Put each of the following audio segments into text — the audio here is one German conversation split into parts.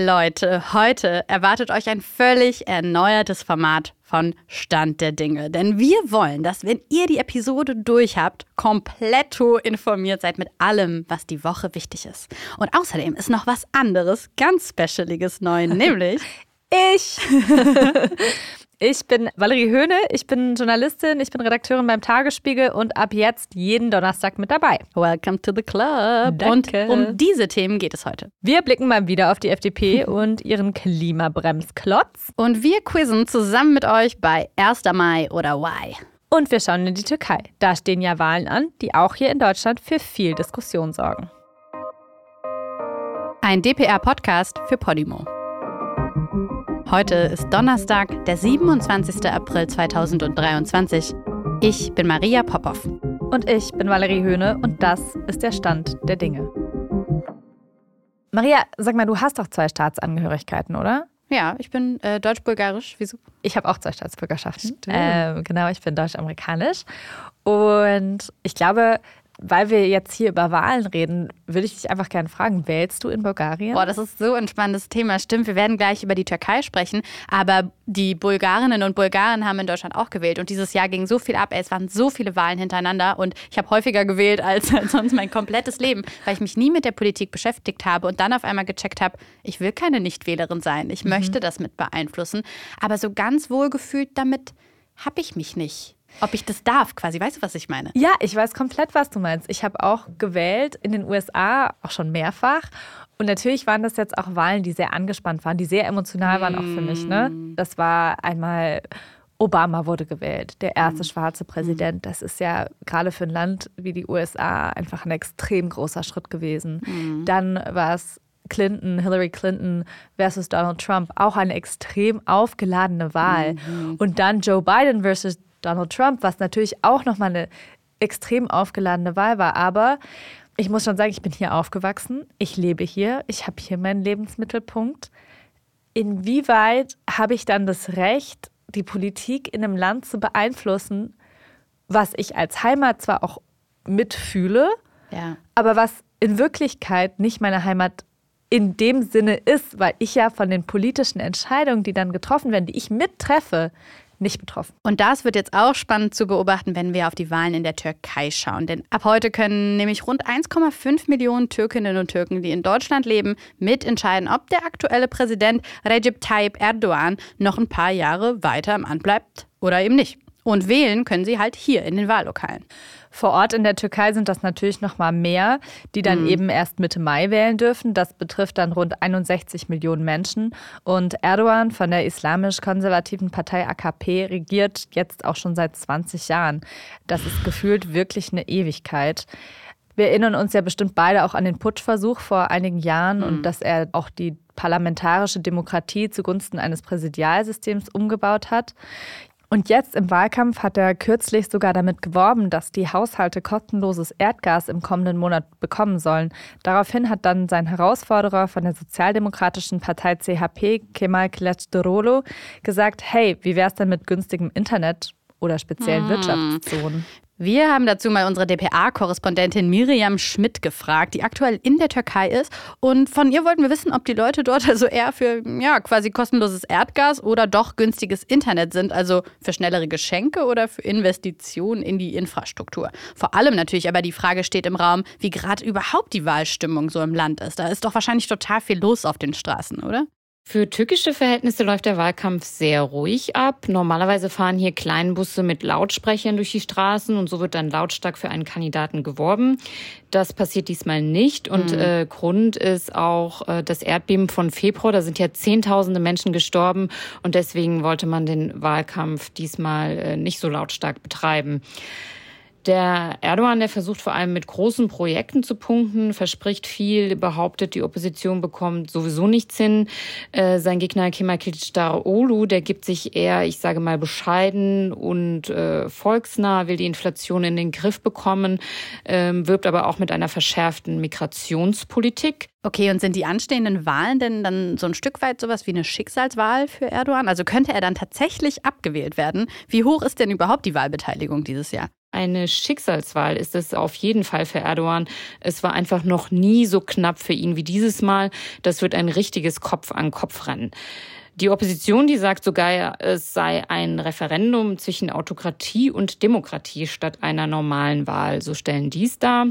Leute, heute erwartet euch ein völlig erneuertes Format von Stand der Dinge. Denn wir wollen, dass, wenn ihr die Episode durch habt, kompletto informiert seid mit allem, was die Woche wichtig ist. Und außerdem ist noch was anderes, ganz Specialiges neu, nämlich ich. Ich bin Valerie Höhne, ich bin Journalistin, ich bin Redakteurin beim Tagesspiegel und ab jetzt jeden Donnerstag mit dabei. Welcome to the club. Danke. Und um diese Themen geht es heute. Wir blicken mal wieder auf die FDP und ihren Klimabremsklotz. Und wir quizzen zusammen mit euch bei 1. Mai oder Why. Und wir schauen in die Türkei. Da stehen ja Wahlen an, die auch hier in Deutschland für viel Diskussion sorgen. Ein DPR-Podcast für Podimo. Heute ist Donnerstag, der 27. April 2023. Ich bin Maria Popov. Und ich bin Valerie Höhne und das ist der Stand der Dinge. Maria, sag mal, du hast doch zwei Staatsangehörigkeiten, oder? Ja, ich bin äh, deutsch-bulgarisch. Wieso? Ich habe auch zwei Staatsbürgerschaften. Ähm, genau, ich bin deutsch-amerikanisch. Und ich glaube, weil wir jetzt hier über Wahlen reden, würde ich dich einfach gerne fragen, wählst du in Bulgarien? Boah, das ist so ein spannendes Thema. Stimmt, wir werden gleich über die Türkei sprechen, aber die Bulgarinnen und Bulgaren haben in Deutschland auch gewählt und dieses Jahr ging so viel ab. Es waren so viele Wahlen hintereinander und ich habe häufiger gewählt als, als sonst mein komplettes Leben, weil ich mich nie mit der Politik beschäftigt habe und dann auf einmal gecheckt habe, ich will keine Nichtwählerin sein. Ich mhm. möchte das mit beeinflussen, aber so ganz wohlgefühlt damit habe ich mich nicht. Ob ich das darf, quasi. Weißt du, was ich meine? Ja, ich weiß komplett, was du meinst. Ich habe auch gewählt in den USA, auch schon mehrfach. Und natürlich waren das jetzt auch Wahlen, die sehr angespannt waren, die sehr emotional waren auch für mich. Ne? Mm. Das war einmal Obama wurde gewählt, der erste mm. schwarze Präsident. Mm. Das ist ja gerade für ein Land wie die USA einfach ein extrem großer Schritt gewesen. Dann war es Clinton, Hillary Clinton versus Donald Trump, auch eine extrem aufgeladene Wahl. Mhm. Und dann Joe Biden versus Donald Trump, was natürlich auch nochmal eine extrem aufgeladene Wahl war. Aber ich muss schon sagen, ich bin hier aufgewachsen, ich lebe hier, ich habe hier meinen Lebensmittelpunkt. Inwieweit habe ich dann das Recht, die Politik in einem Land zu beeinflussen, was ich als Heimat zwar auch mitfühle, ja. aber was in Wirklichkeit nicht meine Heimat in dem Sinne ist, weil ich ja von den politischen Entscheidungen, die dann getroffen werden, die ich mittreffe, nicht betroffen. Und das wird jetzt auch spannend zu beobachten, wenn wir auf die Wahlen in der Türkei schauen. Denn ab heute können nämlich rund 1,5 Millionen Türkinnen und Türken, die in Deutschland leben, mitentscheiden, ob der aktuelle Präsident Recep Tayyip Erdogan noch ein paar Jahre weiter im Amt bleibt oder eben nicht. Und wählen können sie halt hier in den Wahllokalen. Vor Ort in der Türkei sind das natürlich noch mal mehr, die dann mhm. eben erst Mitte Mai wählen dürfen. Das betrifft dann rund 61 Millionen Menschen. Und Erdogan von der islamisch-konservativen Partei AKP regiert jetzt auch schon seit 20 Jahren. Das ist gefühlt wirklich eine Ewigkeit. Wir erinnern uns ja bestimmt beide auch an den Putschversuch vor einigen Jahren mhm. und dass er auch die parlamentarische Demokratie zugunsten eines Präsidialsystems umgebaut hat. Und jetzt im Wahlkampf hat er kürzlich sogar damit geworben, dass die Haushalte kostenloses Erdgas im kommenden Monat bekommen sollen. Daraufhin hat dann sein Herausforderer von der sozialdemokratischen Partei CHP, Kemal Kılıçdaroğlu, gesagt, hey, wie wär's denn mit günstigem Internet oder speziellen hm. Wirtschaftszonen? Wir haben dazu mal unsere DPA-Korrespondentin Miriam Schmidt gefragt, die aktuell in der Türkei ist. Und von ihr wollten wir wissen, ob die Leute dort also eher für ja, quasi kostenloses Erdgas oder doch günstiges Internet sind, also für schnellere Geschenke oder für Investitionen in die Infrastruktur. Vor allem natürlich aber die Frage steht im Raum, wie gerade überhaupt die Wahlstimmung so im Land ist. Da ist doch wahrscheinlich total viel los auf den Straßen, oder? Für türkische Verhältnisse läuft der Wahlkampf sehr ruhig ab. Normalerweise fahren hier Kleinbusse mit Lautsprechern durch die Straßen und so wird dann lautstark für einen Kandidaten geworben. Das passiert diesmal nicht und mhm. äh, Grund ist auch äh, das Erdbeben von Februar. Da sind ja Zehntausende Menschen gestorben und deswegen wollte man den Wahlkampf diesmal äh, nicht so lautstark betreiben. Der Erdogan, der versucht vor allem mit großen Projekten zu punkten, verspricht viel, behauptet, die Opposition bekommt sowieso nichts hin. Äh, sein Gegner Kemal Kılıçdaroğlu, der gibt sich eher, ich sage mal, bescheiden und äh, volksnah, will die Inflation in den Griff bekommen, ähm, wirbt aber auch mit einer verschärften Migrationspolitik. Okay, und sind die anstehenden Wahlen denn dann so ein Stück weit sowas wie eine Schicksalswahl für Erdogan? Also könnte er dann tatsächlich abgewählt werden? Wie hoch ist denn überhaupt die Wahlbeteiligung dieses Jahr? Eine Schicksalswahl ist es auf jeden Fall für Erdogan. Es war einfach noch nie so knapp für ihn wie dieses Mal. Das wird ein richtiges Kopf-an-Kopf-Rennen. Die Opposition, die sagt sogar, es sei ein Referendum zwischen Autokratie und Demokratie statt einer normalen Wahl. So stellen dies dar.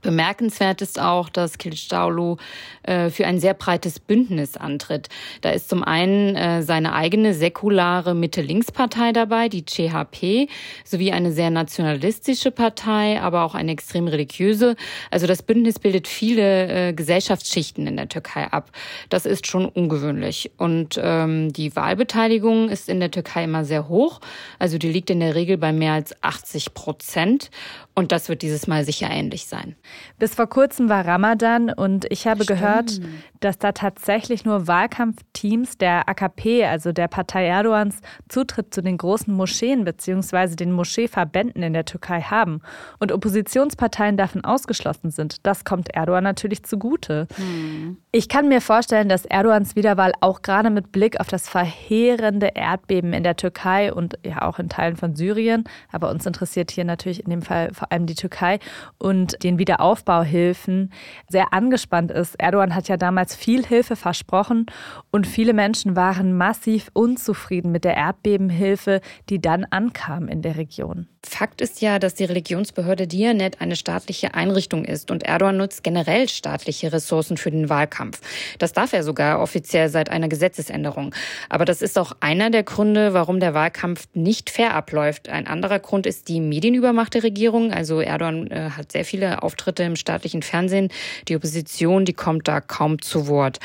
Bemerkenswert ist auch, dass Kılıçdaroğlu äh, für ein sehr breites Bündnis antritt. Da ist zum einen äh, seine eigene säkulare Mitte-Links-Partei dabei, die CHP, sowie eine sehr nationalistische Partei, aber auch eine extrem religiöse. Also das Bündnis bildet viele äh, Gesellschaftsschichten in der Türkei ab. Das ist schon ungewöhnlich. Und ähm, die Wahlbeteiligung ist in der Türkei immer sehr hoch. Also die liegt in der Regel bei mehr als 80 Prozent. Und das wird dieses Mal sicher ähnlich sein. Bis vor kurzem war Ramadan und ich habe Stimmt. gehört, dass da tatsächlich nur Wahlkampfteams der AKP, also der Partei Erdogans, Zutritt zu den großen Moscheen bzw. den Moscheeverbänden in der Türkei haben und Oppositionsparteien davon ausgeschlossen sind. Das kommt Erdogan natürlich zugute. Hm. Ich kann mir vorstellen, dass Erdogans Wiederwahl auch gerade mit Blick auf das verheerende Erdbeben in der Türkei und ja auch in Teilen von Syrien, aber uns interessiert hier natürlich in dem Fall vor allem die Türkei und den Wiederaufbauhilfen sehr angespannt ist. Erdogan hat ja damals viel Hilfe versprochen und viele Menschen waren massiv unzufrieden mit der Erdbebenhilfe, die dann ankam in der Region. Fakt ist ja, dass die Religionsbehörde Dianet eine staatliche Einrichtung ist und Erdogan nutzt generell staatliche Ressourcen für den Wahlkampf. Das darf er sogar offiziell seit einer Gesetzesänderung. Aber das ist auch einer der Gründe, warum der Wahlkampf nicht fair abläuft. Ein anderer Grund ist die medienübermachte Regierung. Also Erdogan äh, hat sehr viele Auftritte im staatlichen Fernsehen. Die Opposition, die kommt da kaum zu Wort.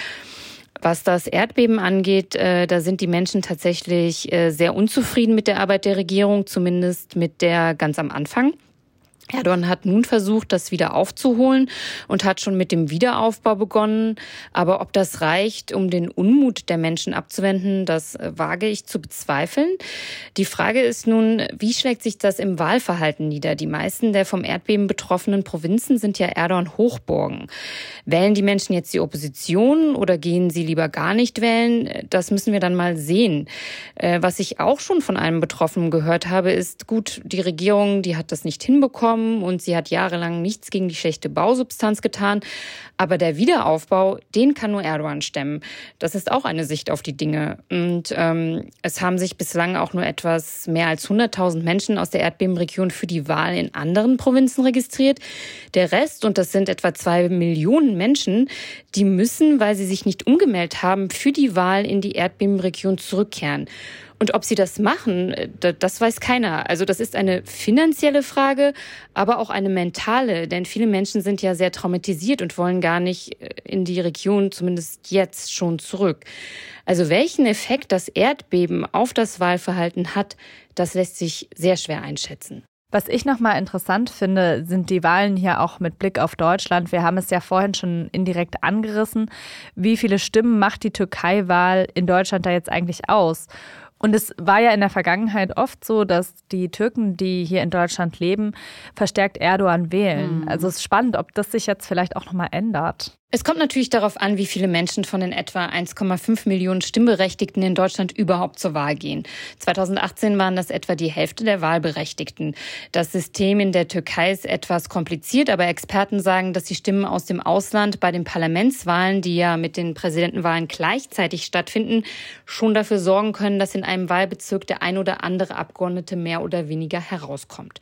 Was das Erdbeben angeht, äh, da sind die Menschen tatsächlich äh, sehr unzufrieden mit der Arbeit der Regierung, zumindest mit der ganz am Anfang. Erdogan hat nun versucht, das wieder aufzuholen und hat schon mit dem Wiederaufbau begonnen. Aber ob das reicht, um den Unmut der Menschen abzuwenden, das äh, wage ich zu bezweifeln. Die Frage ist nun, wie schlägt sich das im Wahlverhalten nieder? Die meisten der vom Erdbeben betroffenen Provinzen sind ja Erdogan Hochburgen. Wählen die Menschen jetzt die Opposition oder gehen sie lieber gar nicht wählen? Das müssen wir dann mal sehen. Äh, was ich auch schon von einem Betroffenen gehört habe, ist gut, die Regierung, die hat das nicht hinbekommen bekommen und sie hat jahrelang nichts gegen die schlechte Bausubstanz getan. Aber der Wiederaufbau, den kann nur Erdogan stemmen. Das ist auch eine Sicht auf die Dinge. Und ähm, es haben sich bislang auch nur etwas mehr als 100.000 Menschen aus der Erdbebenregion für die Wahl in anderen Provinzen registriert. Der Rest, und das sind etwa zwei Millionen Menschen, die müssen, weil sie sich nicht umgemeldet haben, für die Wahl in die Erdbebenregion zurückkehren. Und ob sie das machen, äh, das weiß keiner. Also das ist eine finanzielle Frage, aber auch eine mentale, denn viele Menschen sind ja sehr traumatisiert und wollen gar nicht äh, in die Region, zumindest jetzt schon zurück. Also welchen Effekt das Erdbeben auf das Wahlverhalten hat, das lässt sich sehr schwer einschätzen. Was ich nochmal interessant finde, sind die Wahlen hier auch mit Blick auf Deutschland. Wir haben es ja vorhin schon indirekt angerissen. Wie viele Stimmen macht die Türkei-Wahl in Deutschland da jetzt eigentlich aus? Und es war ja in der Vergangenheit oft so, dass die Türken, die hier in Deutschland leben, verstärkt Erdogan wählen. Mhm. Also es ist spannend, ob das sich jetzt vielleicht auch nochmal ändert. Es kommt natürlich darauf an, wie viele Menschen von den etwa 1,5 Millionen Stimmberechtigten in Deutschland überhaupt zur Wahl gehen. 2018 waren das etwa die Hälfte der Wahlberechtigten. Das System in der Türkei ist etwas kompliziert, aber Experten sagen, dass die Stimmen aus dem Ausland bei den Parlamentswahlen, die ja mit den Präsidentenwahlen gleichzeitig stattfinden, schon dafür sorgen können, dass in einem Wahlbezirk der ein oder andere Abgeordnete mehr oder weniger herauskommt.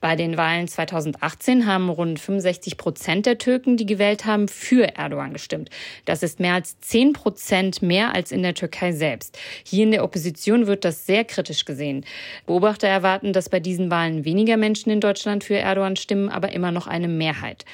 Bei den Wahlen 2018 haben rund 65 Prozent der Türken, die gewählt haben, für Erdogan gestimmt. Das ist mehr als 10 Prozent mehr als in der Türkei selbst. Hier in der Opposition wird das sehr kritisch gesehen. Beobachter erwarten, dass bei diesen Wahlen weniger Menschen in Deutschland für Erdogan stimmen, aber immer noch eine Mehrheit.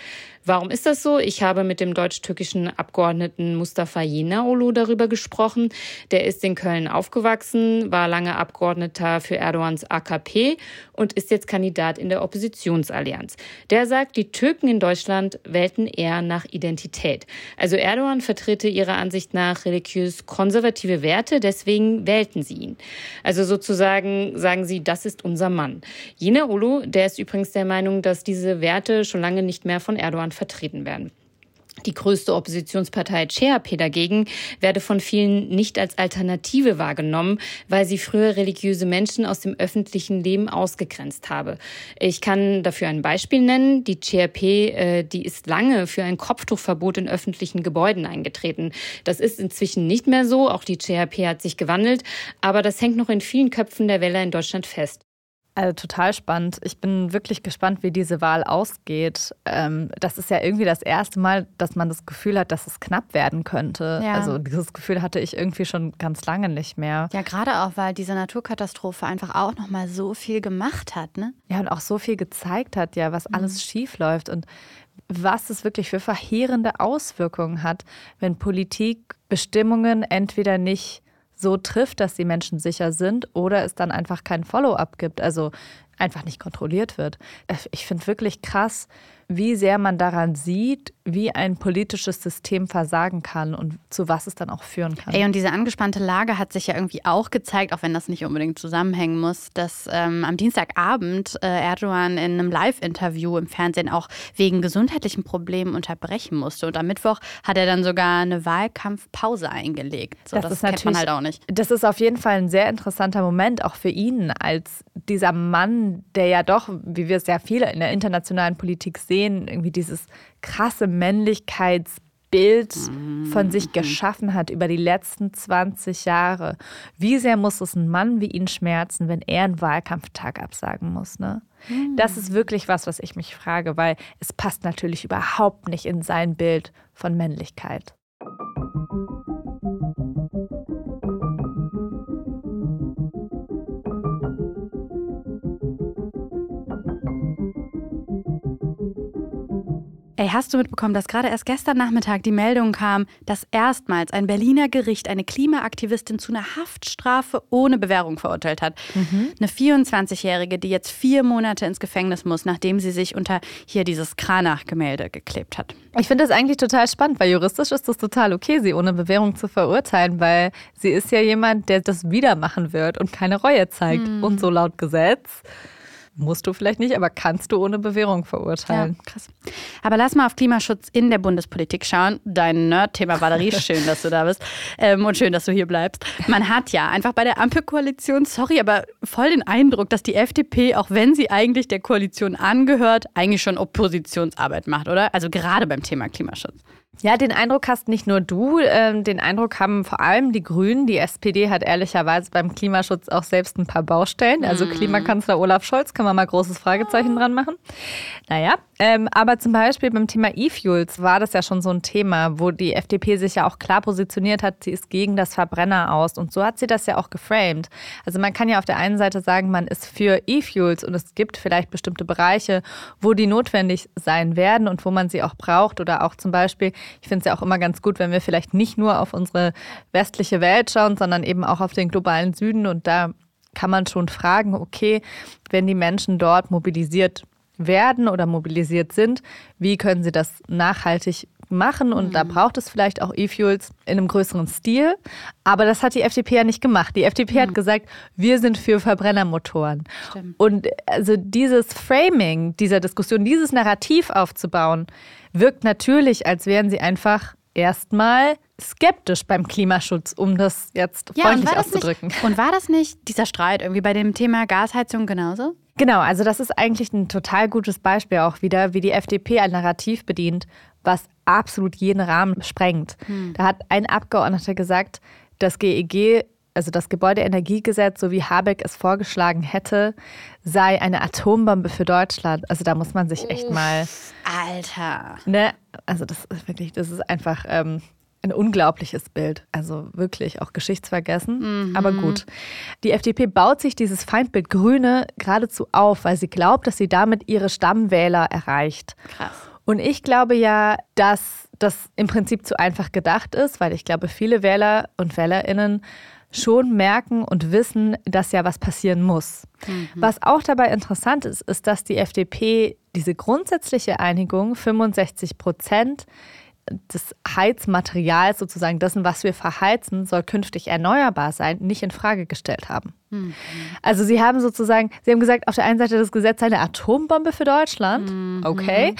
Warum ist das so? Ich habe mit dem deutsch-türkischen Abgeordneten Mustafa Yenaolu darüber gesprochen. Der ist in Köln aufgewachsen, war lange Abgeordneter für Erdogans AKP und ist jetzt Kandidat in der Oppositionsallianz. Der sagt, die Türken in Deutschland wählten eher nach Identität. Also Erdogan vertrete ihrer Ansicht nach religiös konservative Werte, deswegen wählten sie ihn. Also sozusagen sagen sie, das ist unser Mann. Yenaolu, der ist übrigens der Meinung, dass diese Werte schon lange nicht mehr von Erdogan vertreten werden. Die größte Oppositionspartei CHP dagegen werde von vielen nicht als Alternative wahrgenommen, weil sie früher religiöse Menschen aus dem öffentlichen Leben ausgegrenzt habe. Ich kann dafür ein Beispiel nennen. Die CHP, äh, die ist lange für ein Kopftuchverbot in öffentlichen Gebäuden eingetreten. Das ist inzwischen nicht mehr so. Auch die CHP hat sich gewandelt. Aber das hängt noch in vielen Köpfen der Wähler in Deutschland fest. Also total spannend. Ich bin wirklich gespannt, wie diese Wahl ausgeht. Ähm, das ist ja irgendwie das erste Mal, dass man das Gefühl hat, dass es knapp werden könnte. Ja. Also dieses Gefühl hatte ich irgendwie schon ganz lange nicht mehr. Ja, gerade auch, weil diese Naturkatastrophe einfach auch noch mal so viel gemacht hat, ne? Ja, und auch so viel gezeigt hat, ja, was mhm. alles schief läuft und was es wirklich für verheerende Auswirkungen hat, wenn Politik Bestimmungen entweder nicht so trifft, dass die Menschen sicher sind oder es dann einfach kein Follow-up gibt, also einfach nicht kontrolliert wird. Ich finde wirklich krass, wie sehr man daran sieht, wie ein politisches System versagen kann und zu was es dann auch führen kann. Ey, und diese angespannte Lage hat sich ja irgendwie auch gezeigt, auch wenn das nicht unbedingt zusammenhängen muss, dass ähm, am Dienstagabend äh, Erdogan in einem Live-Interview im Fernsehen auch wegen gesundheitlichen Problemen unterbrechen musste. Und am Mittwoch hat er dann sogar eine Wahlkampfpause eingelegt. So, das, das ist kennt man halt auch nicht. Das ist auf jeden Fall ein sehr interessanter Moment, auch für ihn als dieser Mann, der ja doch, wie wir es ja viele in der internationalen Politik sehen, irgendwie dieses krasse Männlichkeitsbild von sich mhm. geschaffen hat über die letzten 20 Jahre. Wie sehr muss es ein Mann wie ihn schmerzen, wenn er einen Wahlkampftag absagen muss, ne? Das ist wirklich was, was ich mich frage, weil es passt natürlich überhaupt nicht in sein Bild von Männlichkeit. Ey, hast du mitbekommen, dass gerade erst gestern Nachmittag die Meldung kam, dass erstmals ein Berliner Gericht eine Klimaaktivistin zu einer Haftstrafe ohne Bewährung verurteilt hat? Mhm. Eine 24-Jährige, die jetzt vier Monate ins Gefängnis muss, nachdem sie sich unter hier dieses Kranach-Gemälde geklebt hat. Ich finde das eigentlich total spannend, weil juristisch ist das total okay, sie ohne Bewährung zu verurteilen, weil sie ist ja jemand, der das wieder machen wird und keine Reue zeigt. Mhm. Und so laut Gesetz Musst du vielleicht nicht, aber kannst du ohne Bewährung verurteilen. Ja, krass. Aber lass mal auf Klimaschutz in der Bundespolitik schauen. Dein Nerd-Thema Valerie, schön, dass du da bist. Ähm, und schön, dass du hier bleibst. Man hat ja einfach bei der Ampelkoalition, sorry, aber voll den Eindruck, dass die FDP, auch wenn sie eigentlich der Koalition angehört, eigentlich schon Oppositionsarbeit macht, oder? Also gerade beim Thema Klimaschutz. Ja, den Eindruck hast nicht nur du, äh, den Eindruck haben vor allem die Grünen. Die SPD hat ehrlicherweise beim Klimaschutz auch selbst ein paar Baustellen. Also mhm. Klimakanzler Olaf Scholz kann man mal großes Fragezeichen dran machen. Naja, ähm, aber zum Beispiel beim Thema E-Fuels war das ja schon so ein Thema, wo die FDP sich ja auch klar positioniert hat, sie ist gegen das Verbrenner aus. Und so hat sie das ja auch geframed. Also man kann ja auf der einen Seite sagen, man ist für E-Fuels und es gibt vielleicht bestimmte Bereiche, wo die notwendig sein werden und wo man sie auch braucht. Oder auch zum Beispiel, ich finde es ja auch immer ganz gut, wenn wir vielleicht nicht nur auf unsere westliche Welt schauen, sondern eben auch auf den globalen Süden. Und da kann man schon fragen, okay, wenn die Menschen dort mobilisiert werden oder mobilisiert sind, wie können sie das nachhaltig machen und mhm. da braucht es vielleicht auch E-Fuels in einem größeren Stil. Aber das hat die FDP ja nicht gemacht. Die FDP mhm. hat gesagt, wir sind für Verbrennermotoren. Stimmt. Und also dieses Framing dieser Diskussion, dieses Narrativ aufzubauen, wirkt natürlich, als wären sie einfach erstmal skeptisch beim Klimaschutz, um das jetzt ja, freundlich und auszudrücken. Nicht, und war das nicht dieser Streit irgendwie bei dem Thema Gasheizung genauso? Genau, also das ist eigentlich ein total gutes Beispiel auch wieder, wie die FDP ein Narrativ bedient, was absolut jeden Rahmen sprengt. Hm. Da hat ein Abgeordneter gesagt, das GEG, also das Gebäudeenergiegesetz, so wie Habeck es vorgeschlagen hätte, sei eine Atombombe für Deutschland. Also da muss man sich echt mal. Alter. Ne? Also das ist wirklich, das ist einfach. Ähm, ein unglaubliches Bild. Also wirklich auch geschichtsvergessen. Mhm. Aber gut. Die FDP baut sich dieses Feindbild Grüne geradezu auf, weil sie glaubt, dass sie damit ihre Stammwähler erreicht. Krass. Und ich glaube ja, dass das im Prinzip zu einfach gedacht ist, weil ich glaube, viele Wähler und Wählerinnen schon merken und wissen, dass ja was passieren muss. Mhm. Was auch dabei interessant ist, ist, dass die FDP diese grundsätzliche Einigung 65 Prozent des Heizmaterials, sozusagen dessen, was wir verheizen, soll künftig erneuerbar sein, nicht in Frage gestellt haben. Mhm. Also sie haben sozusagen, sie haben gesagt, auf der einen Seite das Gesetz sei eine Atombombe für Deutschland, mhm. okay.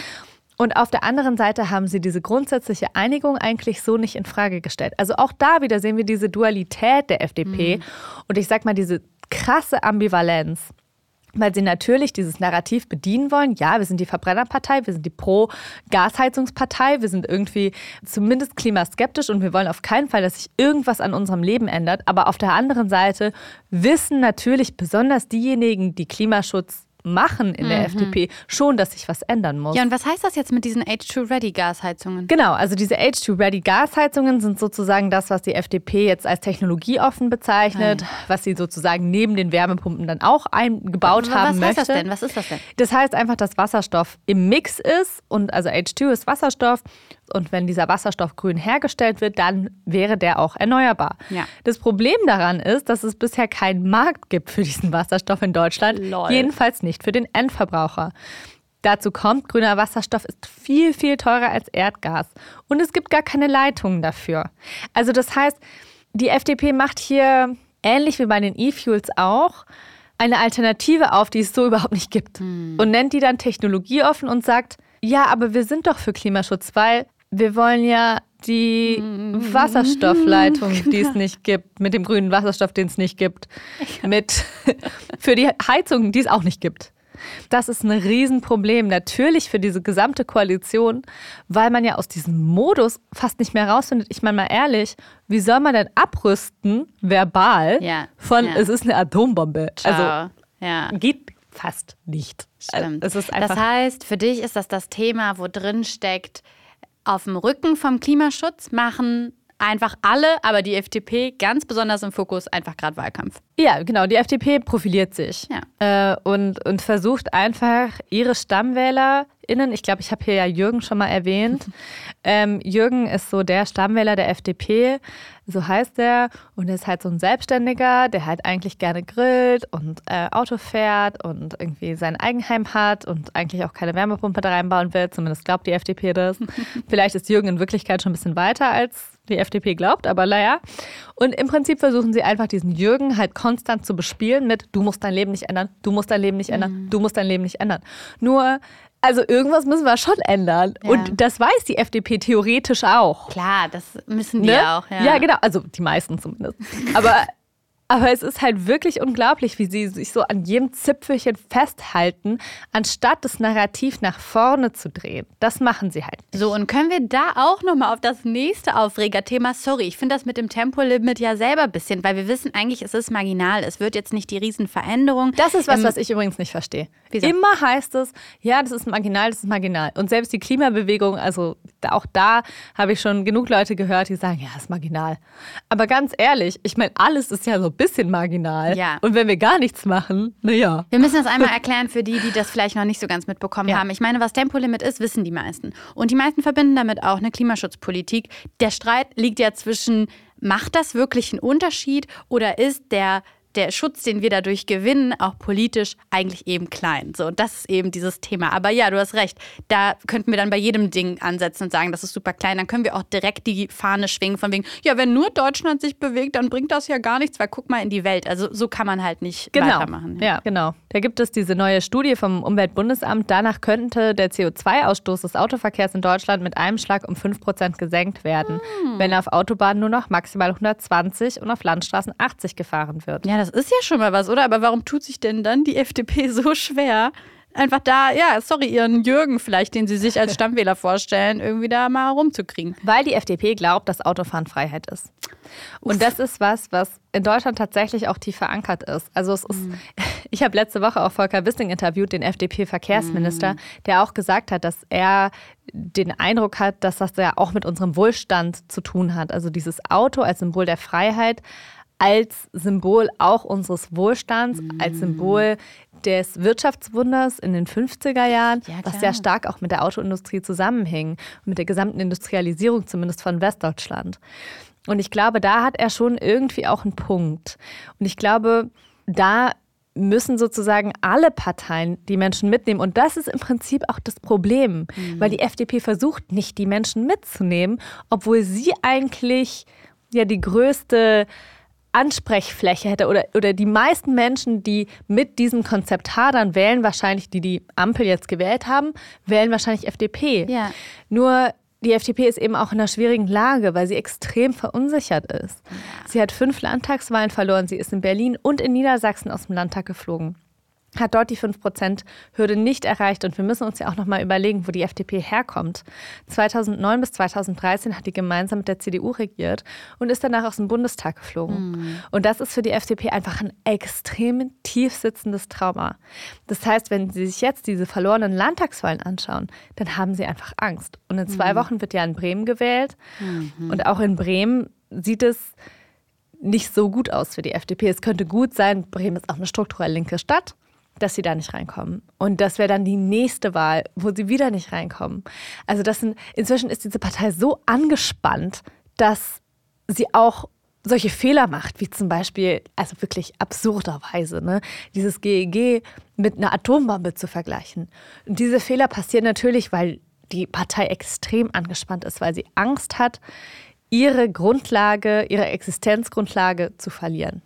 Und auf der anderen Seite haben sie diese grundsätzliche Einigung eigentlich so nicht in Frage gestellt. Also auch da wieder sehen wir diese Dualität der FDP mhm. und ich sag mal diese krasse Ambivalenz weil sie natürlich dieses Narrativ bedienen wollen. Ja, wir sind die Verbrennerpartei, wir sind die Pro-Gasheizungspartei, wir sind irgendwie zumindest klimaskeptisch und wir wollen auf keinen Fall, dass sich irgendwas an unserem Leben ändert. Aber auf der anderen Seite wissen natürlich besonders diejenigen, die Klimaschutz machen in der mhm. FDP, schon, dass sich was ändern muss. Ja, und was heißt das jetzt mit diesen H2-Ready-Gasheizungen? Genau, also diese H2-Ready-Gasheizungen sind sozusagen das, was die FDP jetzt als technologieoffen bezeichnet, Nein. was sie sozusagen neben den Wärmepumpen dann auch eingebaut was, haben was möchte. Was heißt das denn? Was ist das denn? Das heißt einfach, dass Wasserstoff im Mix ist und also H2 ist Wasserstoff und wenn dieser Wasserstoff grün hergestellt wird, dann wäre der auch erneuerbar. Ja. Das Problem daran ist, dass es bisher keinen Markt gibt für diesen Wasserstoff in Deutschland. Lol. Jedenfalls nicht für den Endverbraucher. Dazu kommt, grüner Wasserstoff ist viel, viel teurer als Erdgas. Und es gibt gar keine Leitungen dafür. Also das heißt, die FDP macht hier, ähnlich wie bei den E-Fuels auch, eine Alternative auf, die es so überhaupt nicht gibt. Hm. Und nennt die dann technologieoffen und sagt, ja, aber wir sind doch für Klimaschutz, weil wir wollen ja die Wasserstoffleitung, die es nicht gibt, mit dem grünen Wasserstoff, den es nicht gibt, mit für die Heizung, die es auch nicht gibt. Das ist ein Riesenproblem, natürlich für diese gesamte Koalition, weil man ja aus diesem Modus fast nicht mehr rausfindet. Ich meine mal ehrlich, wie soll man denn abrüsten, verbal, ja, von ja. es ist eine Atombombe? Ciao. Also ja. geht fast nicht. Stimmt. das heißt, für dich ist das das Thema, wo drin steckt, auf dem Rücken vom Klimaschutz machen einfach alle, aber die FDP ganz besonders im Fokus, einfach gerade Wahlkampf. Ja, genau. Die FDP profiliert sich ja. äh, und, und versucht einfach ihre StammwählerInnen, ich glaube, ich habe hier ja Jürgen schon mal erwähnt. ähm, Jürgen ist so der Stammwähler der FDP, so heißt er. Und er ist halt so ein Selbstständiger, der halt eigentlich gerne grillt und äh, Auto fährt und irgendwie sein Eigenheim hat und eigentlich auch keine Wärmepumpe da reinbauen will. Zumindest glaubt die FDP das. Vielleicht ist Jürgen in Wirklichkeit schon ein bisschen weiter als die FDP glaubt, aber naja. Und im Prinzip versuchen sie einfach diesen Jürgen halt konstant zu bespielen mit, du musst dein Leben nicht ändern, du musst dein Leben nicht ändern, mhm. du musst dein Leben nicht ändern. Nur, also irgendwas müssen wir schon ändern. Ja. Und das weiß die FDP theoretisch auch. Klar, das müssen die ne? auch. Ja. ja, genau. Also die meisten zumindest. Aber aber es ist halt wirklich unglaublich, wie sie sich so an jedem Zipfelchen festhalten, anstatt das Narrativ nach vorne zu drehen. Das machen sie halt. Nicht. So, und können wir da auch nochmal auf das nächste Aufregerthema? Sorry, ich finde das mit dem Tempolimit ja selber ein bisschen, weil wir wissen eigentlich, es ist marginal. Es wird jetzt nicht die Riesenveränderung. Das ist was, ähm, was ich übrigens nicht verstehe. Wieso? Immer heißt es, ja, das ist marginal, das ist marginal. Und selbst die Klimabewegung, also auch da habe ich schon genug Leute gehört, die sagen, ja, ist marginal. Aber ganz ehrlich, ich meine, alles ist ja so ein bisschen marginal. Ja. Und wenn wir gar nichts machen, naja. Wir müssen das einmal erklären für die, die das vielleicht noch nicht so ganz mitbekommen ja. haben. Ich meine, was Tempolimit ist, wissen die meisten. Und die meisten verbinden damit auch eine Klimaschutzpolitik. Der Streit liegt ja zwischen, macht das wirklich einen Unterschied oder ist der der Schutz, den wir dadurch gewinnen, auch politisch eigentlich eben klein. So, und das ist eben dieses Thema. Aber ja, du hast recht. Da könnten wir dann bei jedem Ding ansetzen und sagen, das ist super klein. Dann können wir auch direkt die Fahne schwingen von wegen, ja, wenn nur Deutschland sich bewegt, dann bringt das ja gar nichts, weil guck mal in die Welt. Also so kann man halt nicht genau. weitermachen. Ja. ja, genau. Da gibt es diese neue Studie vom Umweltbundesamt. Danach könnte der CO2-Ausstoß des Autoverkehrs in Deutschland mit einem Schlag um 5 Prozent gesenkt werden, hm. wenn auf Autobahnen nur noch maximal 120 und auf Landstraßen 80 gefahren wird. Ja, das ist ja schon mal was, oder? Aber warum tut sich denn dann die FDP so schwer, einfach da, ja, sorry, ihren Jürgen vielleicht, den sie sich als Stammwähler vorstellen, irgendwie da mal rumzukriegen? Weil die FDP glaubt, dass Autofahren Freiheit ist. Und das ist was, was in Deutschland tatsächlich auch tief verankert ist. Also es ist, mhm. ich habe letzte Woche auch Volker Wissing interviewt, den FDP-Verkehrsminister, mhm. der auch gesagt hat, dass er den Eindruck hat, dass das ja auch mit unserem Wohlstand zu tun hat. Also dieses Auto als Symbol der Freiheit als Symbol auch unseres Wohlstands, mm. als Symbol des Wirtschaftswunders in den 50er Jahren, ja, was sehr stark auch mit der Autoindustrie zusammenhing, mit der gesamten Industrialisierung zumindest von Westdeutschland. Und ich glaube, da hat er schon irgendwie auch einen Punkt. Und ich glaube, da müssen sozusagen alle Parteien die Menschen mitnehmen. Und das ist im Prinzip auch das Problem, mhm. weil die FDP versucht nicht, die Menschen mitzunehmen, obwohl sie eigentlich ja die größte Ansprechfläche hätte oder, oder die meisten Menschen, die mit diesem Konzept hadern, wählen wahrscheinlich, die die Ampel jetzt gewählt haben, wählen wahrscheinlich FDP. Ja. Nur die FDP ist eben auch in einer schwierigen Lage, weil sie extrem verunsichert ist. Sie hat fünf Landtagswahlen verloren. Sie ist in Berlin und in Niedersachsen aus dem Landtag geflogen hat dort die 5%-Hürde nicht erreicht. Und wir müssen uns ja auch nochmal überlegen, wo die FDP herkommt. 2009 bis 2013 hat die gemeinsam mit der CDU regiert und ist danach aus dem Bundestag geflogen. Mhm. Und das ist für die FDP einfach ein extrem tief sitzendes Trauma. Das heißt, wenn Sie sich jetzt diese verlorenen Landtagswahlen anschauen, dann haben Sie einfach Angst. Und in zwei mhm. Wochen wird ja in Bremen gewählt. Mhm. Und auch in Bremen sieht es nicht so gut aus für die FDP. Es könnte gut sein, Bremen ist auch eine strukturell linke Stadt dass sie da nicht reinkommen. Und das wäre dann die nächste Wahl, wo sie wieder nicht reinkommen. Also das sind, inzwischen ist diese Partei so angespannt, dass sie auch solche Fehler macht, wie zum Beispiel, also wirklich absurderweise, ne, dieses GEG e mit einer Atombombe zu vergleichen. Und diese Fehler passieren natürlich, weil die Partei extrem angespannt ist, weil sie Angst hat, ihre Grundlage, ihre Existenzgrundlage zu verlieren.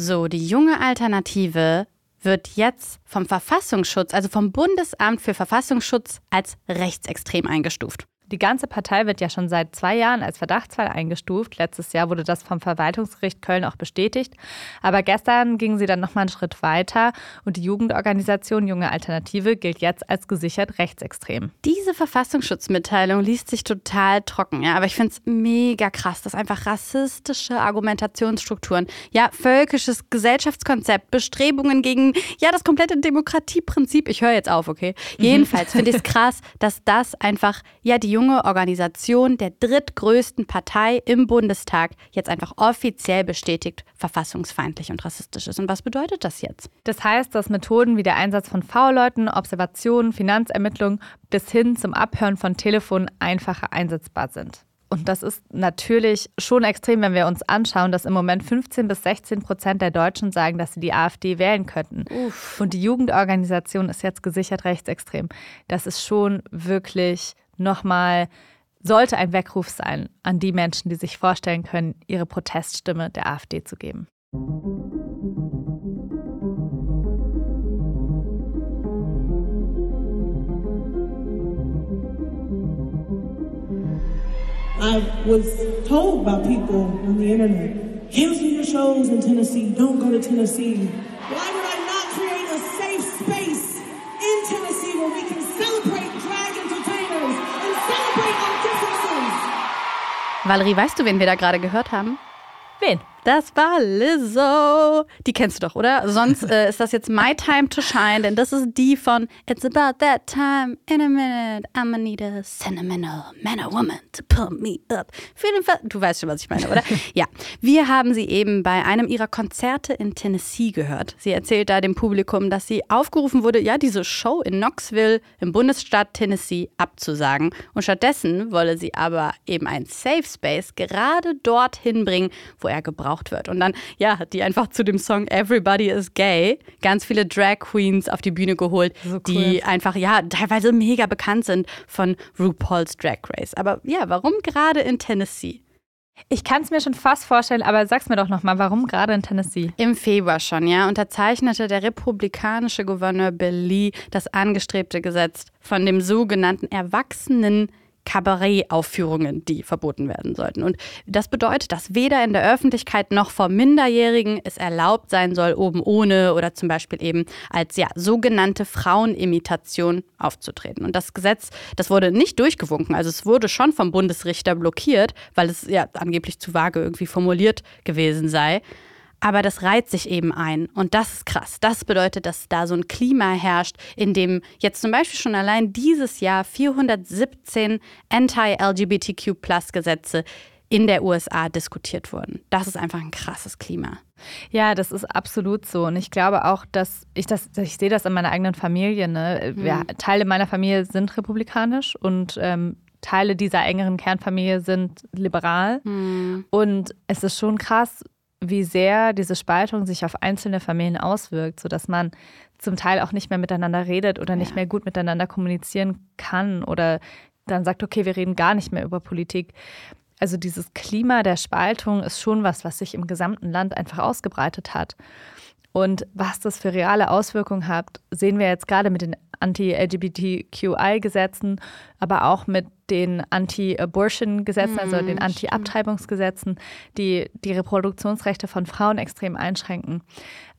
So, die junge Alternative wird jetzt vom Verfassungsschutz, also vom Bundesamt für Verfassungsschutz, als rechtsextrem eingestuft. Die ganze Partei wird ja schon seit zwei Jahren als Verdachtsfall eingestuft. Letztes Jahr wurde das vom Verwaltungsgericht Köln auch bestätigt. Aber gestern gingen sie dann nochmal einen Schritt weiter und die Jugendorganisation Junge Alternative gilt jetzt als gesichert rechtsextrem. Diese Verfassungsschutzmitteilung liest sich total trocken, ja, aber ich finde es mega krass, dass einfach rassistische Argumentationsstrukturen, ja, völkisches Gesellschaftskonzept, Bestrebungen gegen, ja, das komplette Demokratieprinzip, ich höre jetzt auf, okay? Mhm. Jedenfalls finde ich es krass, dass das einfach, ja, die junge Organisation der drittgrößten Partei im Bundestag jetzt einfach offiziell bestätigt, verfassungsfeindlich und rassistisch ist. Und was bedeutet das jetzt? Das heißt, dass Methoden wie der Einsatz von V-Leuten, Observationen, Finanzermittlungen bis hin zum Abhören von Telefonen einfacher einsetzbar sind. Und das ist natürlich schon extrem, wenn wir uns anschauen, dass im Moment 15 bis 16 Prozent der Deutschen sagen, dass sie die AfD wählen könnten. Uff. Und die Jugendorganisation ist jetzt gesichert rechtsextrem. Das ist schon wirklich nochmal, sollte ein Weckruf sein an die Menschen, die sich vorstellen können, ihre Proteststimme der AfD zu geben. I was told by people on the internet, cancel your shows in Tennessee, don't go to Tennessee. Why would I not create a safe space in Tennessee where we can Valerie, weißt du, wen wir da gerade gehört haben? Wen? Das war Lizzo. Die kennst du doch, oder? Sonst äh, ist das jetzt My Time to Shine, denn das ist die von It's about that time in a minute. I'ma need a sentimental man or woman to pump me up. Du weißt schon, was ich meine, oder? ja. Wir haben sie eben bei einem ihrer Konzerte in Tennessee gehört. Sie erzählt da dem Publikum, dass sie aufgerufen wurde, ja, diese Show in Knoxville im Bundesstaat Tennessee abzusagen. Und stattdessen wolle sie aber eben ein Safe Space gerade dorthin bringen, wo er gebraucht gebraucht wird. Und dann, ja, hat die einfach zu dem Song Everybody is Gay ganz viele Drag Queens auf die Bühne geholt, so cool. die einfach, ja, teilweise mega bekannt sind von RuPaul's Drag Race. Aber ja, warum gerade in Tennessee? Ich kann es mir schon fast vorstellen, aber sag's mir doch nochmal, warum gerade in Tennessee? Im Februar schon, ja, unterzeichnete der republikanische Gouverneur Bill Lee das angestrebte Gesetz von dem sogenannten Erwachsenen Kabarettaufführungen, die verboten werden sollten. Und das bedeutet, dass weder in der Öffentlichkeit noch vor Minderjährigen es erlaubt sein soll, oben ohne oder zum Beispiel eben als ja, sogenannte Frauenimitation aufzutreten. Und das Gesetz, das wurde nicht durchgewunken. Also es wurde schon vom Bundesrichter blockiert, weil es ja angeblich zu vage irgendwie formuliert gewesen sei. Aber das reiht sich eben ein. Und das ist krass. Das bedeutet, dass da so ein Klima herrscht, in dem jetzt zum Beispiel schon allein dieses Jahr 417 Anti-LGBTQ-Plus-Gesetze in der USA diskutiert wurden. Das ist einfach ein krasses Klima. Ja, das ist absolut so. Und ich glaube auch, dass ich das, ich sehe das in meiner eigenen Familie. Ne? Wir, hm. Teile meiner Familie sind republikanisch und ähm, Teile dieser engeren Kernfamilie sind liberal. Mhm. Und es ist schon krass, wie sehr diese Spaltung sich auf einzelne Familien auswirkt, sodass man zum Teil auch nicht mehr miteinander redet oder nicht Ja. mehr gut miteinander kommunizieren kann oder dann sagt, okay, wir reden gar nicht mehr über Politik. Also dieses Klima der Spaltung ist schon was, was sich im gesamten Land einfach ausgebreitet hat. Und was das für reale Auswirkungen hat, sehen wir jetzt gerade mit den Anti-LGBTQI-Gesetzen, aber auch mit den Anti-Abortion-Gesetzen, also den Anti-Abtreibungsgesetzen, die die Reproduktionsrechte von Frauen extrem einschränken.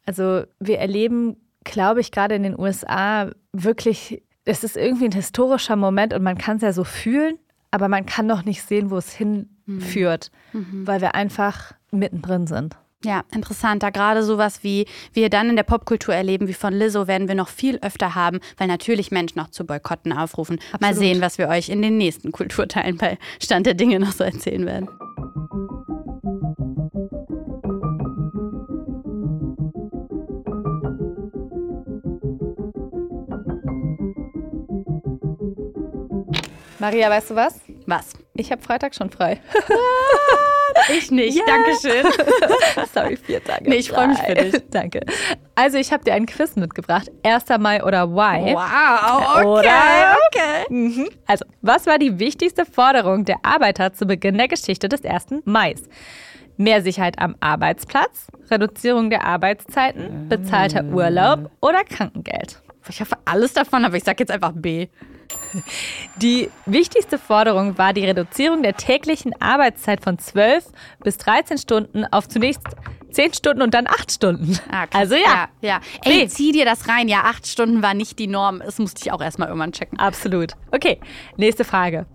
Also wir erleben, glaube ich, gerade in den USA wirklich, es ist irgendwie ein historischer Moment und man kann es ja so fühlen, aber man kann noch nicht sehen, wo es hinführt, weil wir einfach mittendrin sind. Ja, interessant. Da gerade sowas wie wir dann in der Popkultur erleben, wie von Lizzo, werden wir noch viel öfter haben, weil natürlich Menschen auch zu Boykotten aufrufen. Mal Absolut. sehen, was wir euch in den nächsten Kulturteilen bei Stand der Dinge noch so erzählen werden. Maria, weißt du was? Was? Ich habe Freitag schon frei. Ich nicht. Ja. Dankeschön. Sorry, vier Tage. Nee, ich freu mich für dich. Danke. Also, ich habe dir ein Quiz mitgebracht. 1. Mai oder Why? Wow, okay, Oder? okay. Mhm. Also, was war die wichtigste Forderung der Arbeiter zu Beginn der Geschichte des 1. Mai? Mehr Sicherheit am Arbeitsplatz, Reduzierung der Arbeitszeiten, bezahlter Urlaub oder Krankengeld? Ich hoffe alles davon, aber ich sag jetzt einfach B. Die wichtigste Forderung war die Reduzierung der täglichen Arbeitszeit von 12 bis 13 Stunden auf zunächst 10 Stunden und dann 8 Stunden. Ah, also ja, ja. ja. Ey, zieh dir das rein. Ja, acht Stunden war nicht die Norm. Das musste ich auch erstmal irgendwann checken. absolut. Okay, nächste Frage.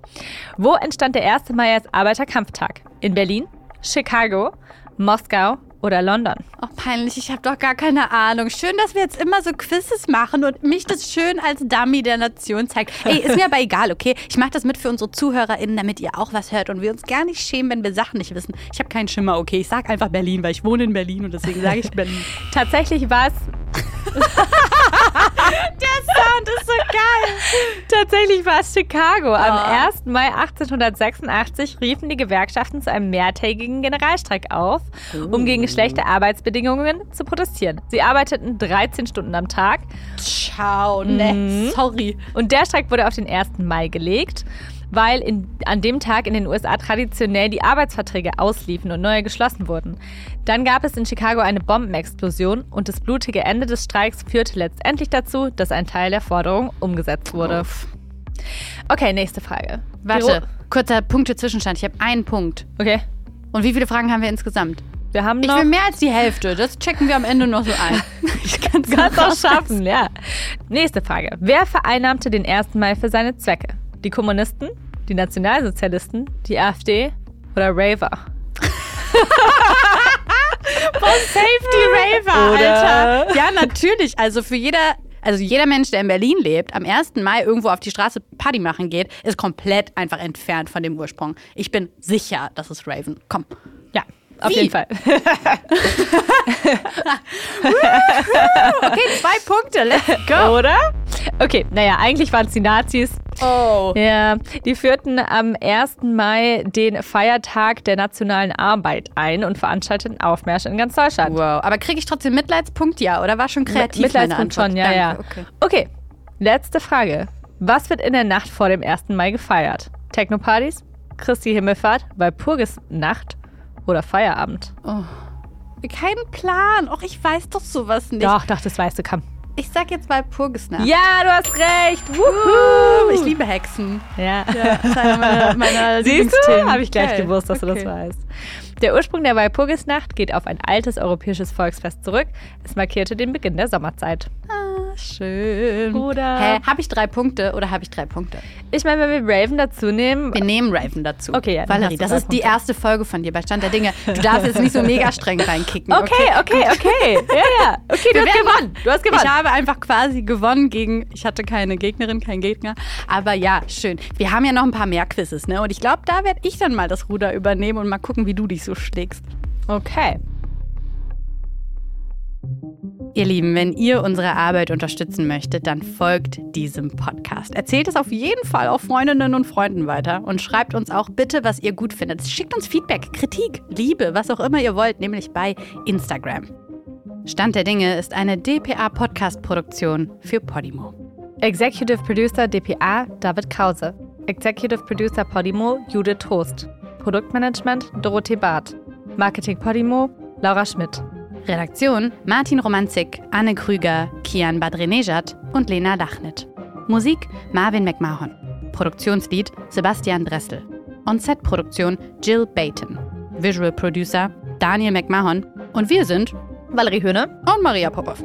Wo entstand der 1. Mai als Arbeiterkampftag? In Berlin, Chicago, Moskau oder London? Oh, peinlich, ich habe doch gar keine Ahnung. Schön, dass wir jetzt immer so Quizzes machen und mich das schön als Dummy der Nation zeigt. Ey, ist mir aber egal, okay? Ich mache das mit für unsere ZuhörerInnen, damit ihr auch was hört und wir uns gar nicht schämen, wenn wir Sachen nicht wissen. Ich habe keinen Schimmer, okay? Ich sag einfach Berlin, weil ich wohne in Berlin und deswegen sage ich Berlin. Tatsächlich war es Der Sound ist so geil. Tatsächlich war es Chicago. Am Oh. 1. Mai 1886 riefen die Gewerkschaften zu einem mehrtägigen Generalstreik auf, um gegen schlechte Arbeitsbedingungen zu protestieren. Sie arbeiteten 13 Stunden am Tag Ciao, ne, sorry. und der Streik wurde auf den 1. Mai gelegt, weil in, an dem Tag in den USA traditionell die Arbeitsverträge ausliefen und neue geschlossen wurden. Dann gab es in Chicago eine Bombenexplosion und das blutige Ende des Streiks führte letztendlich dazu, dass ein Teil der Forderung umgesetzt wurde. Okay, nächste Frage. Warte, kurzer Punkte-Zwischenstand. Ich habe einen Punkt. Okay, Und wie viele Fragen haben wir insgesamt? wir haben Ich noch... will mehr als die Hälfte. Das checken wir am Ende noch so ein. Ich kann es auch schaffen, ja. Nächste Frage. Wer vereinnahmte den 1. Mai für seine Zwecke? Die Kommunisten, die Nationalsozialisten, die AfD oder Raver? Safety Raver, Oder? Alter. Ja, natürlich. Also für jeder, also jeder Mensch, der in Berlin lebt, am 1. Mai irgendwo auf die Straße Party machen geht, ist komplett einfach entfernt von dem Ursprung. Ich bin sicher, das ist Raven. Komm. Ja, auf Wie? jeden Fall. Okay, zwei Punkte. Let's go. Oder? Okay, naja, eigentlich waren es die Nazis. Oh. Ja, die führten am 1. Mai den Feiertag der nationalen Arbeit ein und veranstalteten Aufmärsche in ganz Deutschland. Wow. Aber kriege ich trotzdem Mitleidspunkt? Ja, oder war schon kreativ? Mitleidspunkt meine schon, ja, ja. Danke, Okay. Okay, letzte Frage. Was wird in der Nacht vor dem 1. Mai gefeiert? Technopartys, Christi Himmelfahrt, Walpurgisnacht oder Feierabend? Kein Plan. Och, ich weiß doch sowas nicht. Doch, doch, das weißt du, komm. Ich sag jetzt mal Purgisnacht. Ja, du hast recht. Uh, Wuhu. ich liebe Hexen. Ja. Ja, das ist einer meiner, meiner Siehst du? Habe ich gleich Geil. gewusst, dass du das Okay. weißt. Der Ursprung der Walpurgisnacht geht auf ein altes europäisches Volksfest zurück. Es markierte den Beginn der Sommerzeit. Ah, schön. Oder- Hä, habe ich drei Punkte oder habe ich drei Punkte? Ich meine, wenn wir Raven dazu nehmen, Wir nehmen Raven dazu. Okay, ja, Valerie, das ist die Punkte. erste Folge von dir bei Stand der Dinge. Du darfst jetzt nicht so mega streng reinkicken. Okay, okay, okay. Ja, ja. Okay, du Wir hast gewonnen. Du hast gewonnen. Ich habe einfach quasi gewonnen gegen, ich hatte keine Gegnerin, keinen Gegner. Aber ja, schön. Wir haben ja noch ein paar mehr Quizzes, ne? Und ich glaube, da werde ich dann mal das Ruder übernehmen und mal gucken, wie du dich so schlägst. Okay. Ihr Lieben, wenn ihr unsere Arbeit unterstützen möchtet, dann folgt diesem Podcast. Erzählt es auf jeden Fall auch Freundinnen und Freunden weiter und schreibt uns auch bitte, was ihr gut findet. Schickt uns Feedback, Kritik, Liebe, was auch immer ihr wollt, nämlich bei Instagram. Stand der Dinge ist eine DPA-Podcast-Produktion für Podimo. Executive Producer DPA David Krause. Executive Producer Podimo Judith Toast. Produktmanagement Dorothee Barth. Marketing Podimo Laura Schmidt. Redaktion Martin Romanzik, Anne Krüger, Kian Badrenejad und Lena Lachnit. Musik Marvin McMahon. Produktionslied Sebastian Dressel. On-Set-Produktion Jill Bayton. Visual Producer Daniel McMahon. Und wir sind Valerie Höhne und Maria Popov.